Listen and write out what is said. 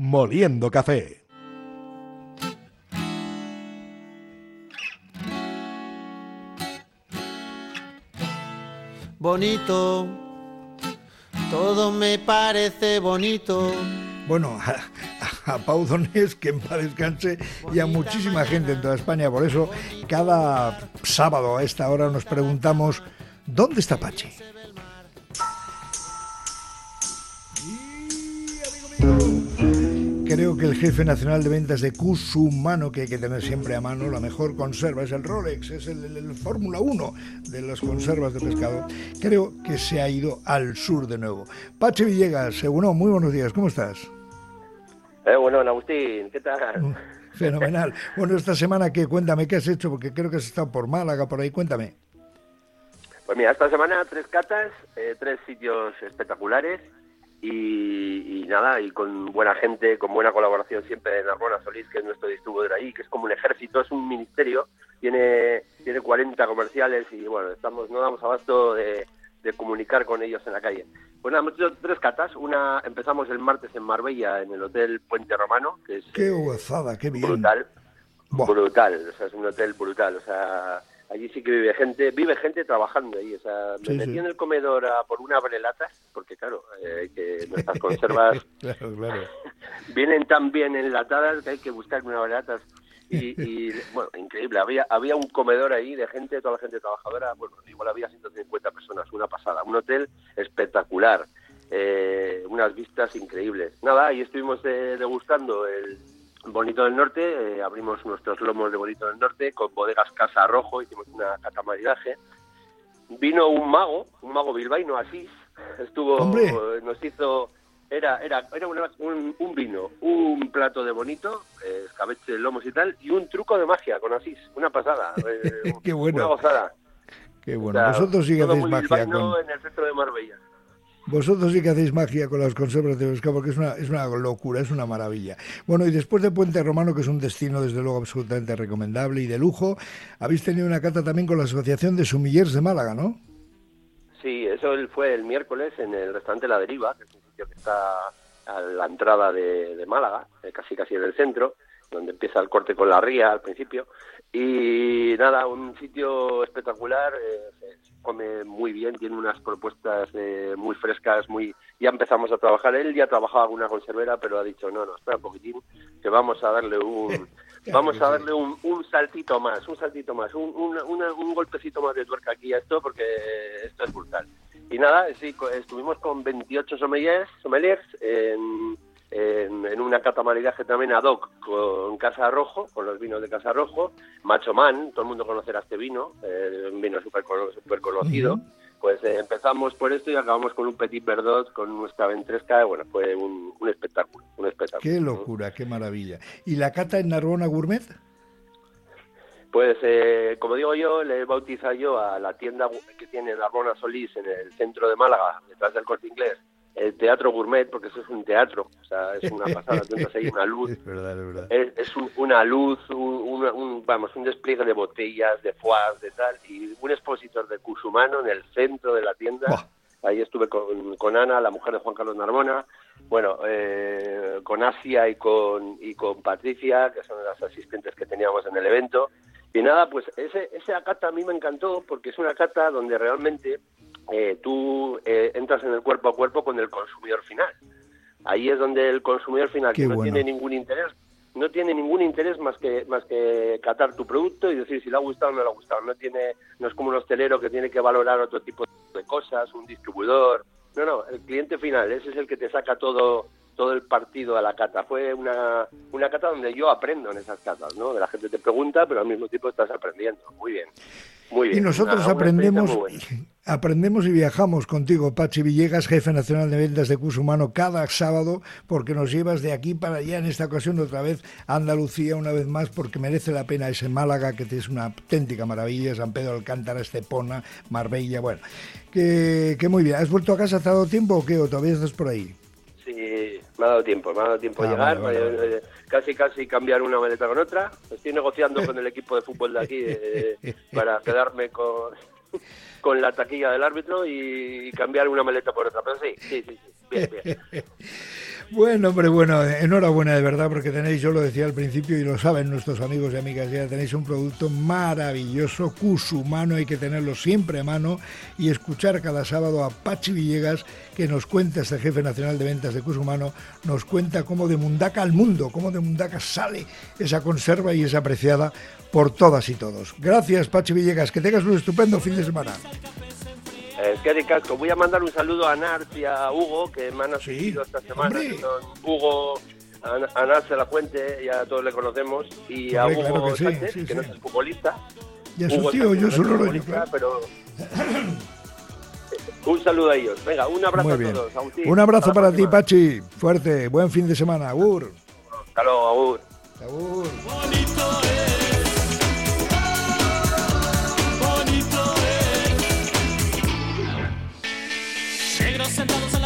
Moliendo Café. Bonito, todo me parece bonito. Bueno, a, Pau Donés, que en paz descanse, y a muchísima gente en toda España. Por eso, cada sábado a esta hora nos preguntamos, ¿dónde está Pachi? Creo que el jefe nacional de ventas de Cusumano, que hay que tener siempre a mano, la mejor conserva es el Rolex, es el, Fórmula 1 de las conservas de pescado, creo que se ha ido al sur de nuevo. Pache Villegas, según muy buenos días, ¿cómo estás? Eh, bueno, Agustín, ¿qué tal? Mm, fenomenal. Bueno, esta semana, ¿qué? Cuéntame, ¿qué has hecho? Porque creo que has estado por Málaga, por ahí, cuéntame. Pues mira, esta semana tres catas, eh, tres sitios espectaculares y, nada, y con buena gente, con buena colaboración siempre en Arbona Solís, que es nuestro distribuidor ahí, que es como un ejército, es un ministerio, tiene, tiene 40 comerciales y bueno, estamos no damos abasto de, comunicar con ellos en la calle. Pues nada, hemos hecho tres catas, una empezamos el martes en Marbella, en el Hotel Puente Romano, que es... ¡Qué gozada, qué bien! Brutal, brutal, o sea, es un hotel brutal, o sea allí sí que vive gente, vive gente trabajando ahí. O sea, me metí en el comedor a por una brelatas, porque claro, eh, que nuestras conservas vienen tan bien enlatadas que hay que buscar unas brelatas. Y, y, bueno, increíble, había había un comedor ahí de gente, toda la gente trabajadora, bueno, igual había 150 personas, una pasada, un hotel espectacular, eh, unas vistas increíbles. Nada, ahí estuvimos eh, degustando el Bonito del Norte, eh, abrimos nuestros lomos de Bonito del Norte con bodegas Casa Rojo, hicimos una catamaridaje. Vino un mago, un mago bilbaíno, Asís, estuvo, nos hizo, era, era, era un, vino, un plato de bonito, eh, escabeche, lomos y tal, y un truco de magia con Asís, una pasada, eh, Qué bueno. una gozada. Qué bueno, vosotros sí que hacéis magia con... en el centro de Marbella. Vosotros sí que hacéis magia con las conservas de pescado porque es una, es una locura, es una maravilla. Bueno, y después de Puente Romano, que es un destino desde luego absolutamente recomendable y de lujo, habéis tenido una cata también con la Asociación de Sumillers de Málaga, ¿no? Sí, eso fue el miércoles en el restaurante La Deriva, que es un sitio que está a la entrada de, Málaga, eh, casi casi en el centro, donde empieza el corte con la ría al principio. Y nada, un sitio espectacular, eh, come muy bien, tiene unas propuestas eh, muy frescas, muy ya empezamos a trabajar. Él ya trabajaba con una conservera, pero ha dicho, no, no, espera un poquitín, que vamos a darle un... Vamos a darle un, un saltito más, un saltito más, un, un golpecito más de tuerca aquí a esto, porque esto es brutal. Y nada, sí, estuvimos con 28 sommeliers, sommeliers en, en, una catamaridaje también ad hoc con Casa Rojo, con los vinos de Casa Rojo, Macho Man, todo el mundo conocerá este vino, eh, un vino súper super conocido. Pues eh, empezamos por esto y acabamos con un Petit Verdot, con nuestra ventresca, bueno, fue un, espectáculo, un espectáculo. Qué locura, qué maravilla. ¿Y la cata en Narbona Gourmet? Pues, eh, como digo yo, le he bautizado yo a la tienda que tiene Narbona Solís en el centro de Málaga, detrás del Corte Inglés, el teatro gourmet, porque eso es un teatro, o sea, es una pasada, entonces hay una luz, es, verdad, es, verdad. es, una luz, un, vamos, un despliegue de botellas, de foie, de tal, y un expositor de Cusumano en el centro de la tienda, ahí estuve con, con, Ana, la mujer de Juan Carlos Narmona, bueno, eh, con Asia y con, y con Patricia, que son las asistentes que teníamos en el evento, y nada, pues ese, ese acata a mí me encantó, porque es una cata donde realmente eh, tú eh, entras en el cuerpo a cuerpo con el consumidor final. Ahí es donde el consumidor final, que no tiene ningún interés, no tiene ningún interés más que más que catar tu producto y decir si le ha gustado o no le ha gustado. No tiene, no es como un hostelero que tiene que valorar otro tipo de cosas, un distribuidor. No, no, el cliente final, ese es el que te saca todo todo el partido a la cata. Fue una, una cata donde yo aprendo en esas catas, ¿no? La gente te pregunta, pero al mismo tiempo estás aprendiendo. Muy bien. Muy bien. Y nosotros aprendemos, aprendemos y viajamos contigo, Pachi Villegas, jefe nacional de ventas de Curso Humano, cada sábado, porque nos llevas de aquí para allá, en esta ocasión otra vez a Andalucía, una vez más, porque merece la pena ese Málaga, que es una auténtica maravilla, San Pedro Alcántara, Estepona, Marbella, bueno, que, que muy bien. ¿Has vuelto a casa hace dado tiempo o qué? ¿O todavía estás por ahí? Sí, me ha dado tiempo, me ha dado tiempo a ah, llegar, eh, eh, casi casi cambiar una maleta con otra. Estoy negociando con el equipo de fútbol de aquí eh, para quedarme con, con la taquilla del árbitro y cambiar una maleta por otra. Pero sí, sí, sí, bien, bien. Bueno, hombre, bueno, enhorabuena de verdad porque tenéis, yo lo decía al principio y lo saben nuestros amigos y amigas, ya tenéis un producto maravilloso, cusumano, hay que tenerlo siempre a mano y escuchar cada sábado a Pachi Villegas que nos cuenta, este jefe nacional de ventas de Cusumano, nos cuenta cómo de Mundaca al mundo, cómo de Mundaca sale esa conserva y es apreciada por todas y todos. Gracias Pachi Villegas, que tengas un estupendo fin de semana. Eh, qué ricasco. Voy a mandar un saludo a Nars y a Hugo, que me han asistido esta semana. Hugo, a, Nars de la Fuente, ya todos le conocemos, y a Hugo que Sánchez, que no es futbolista. Y a su tío, yo soy Loroño, pero... un saludo a ellos. Venga, un abrazo a todos. Un abrazo para ti, Pachi. Fuerte. Buen fin de semana. Agur. Hasta luego, Agur. Agur. Los sentados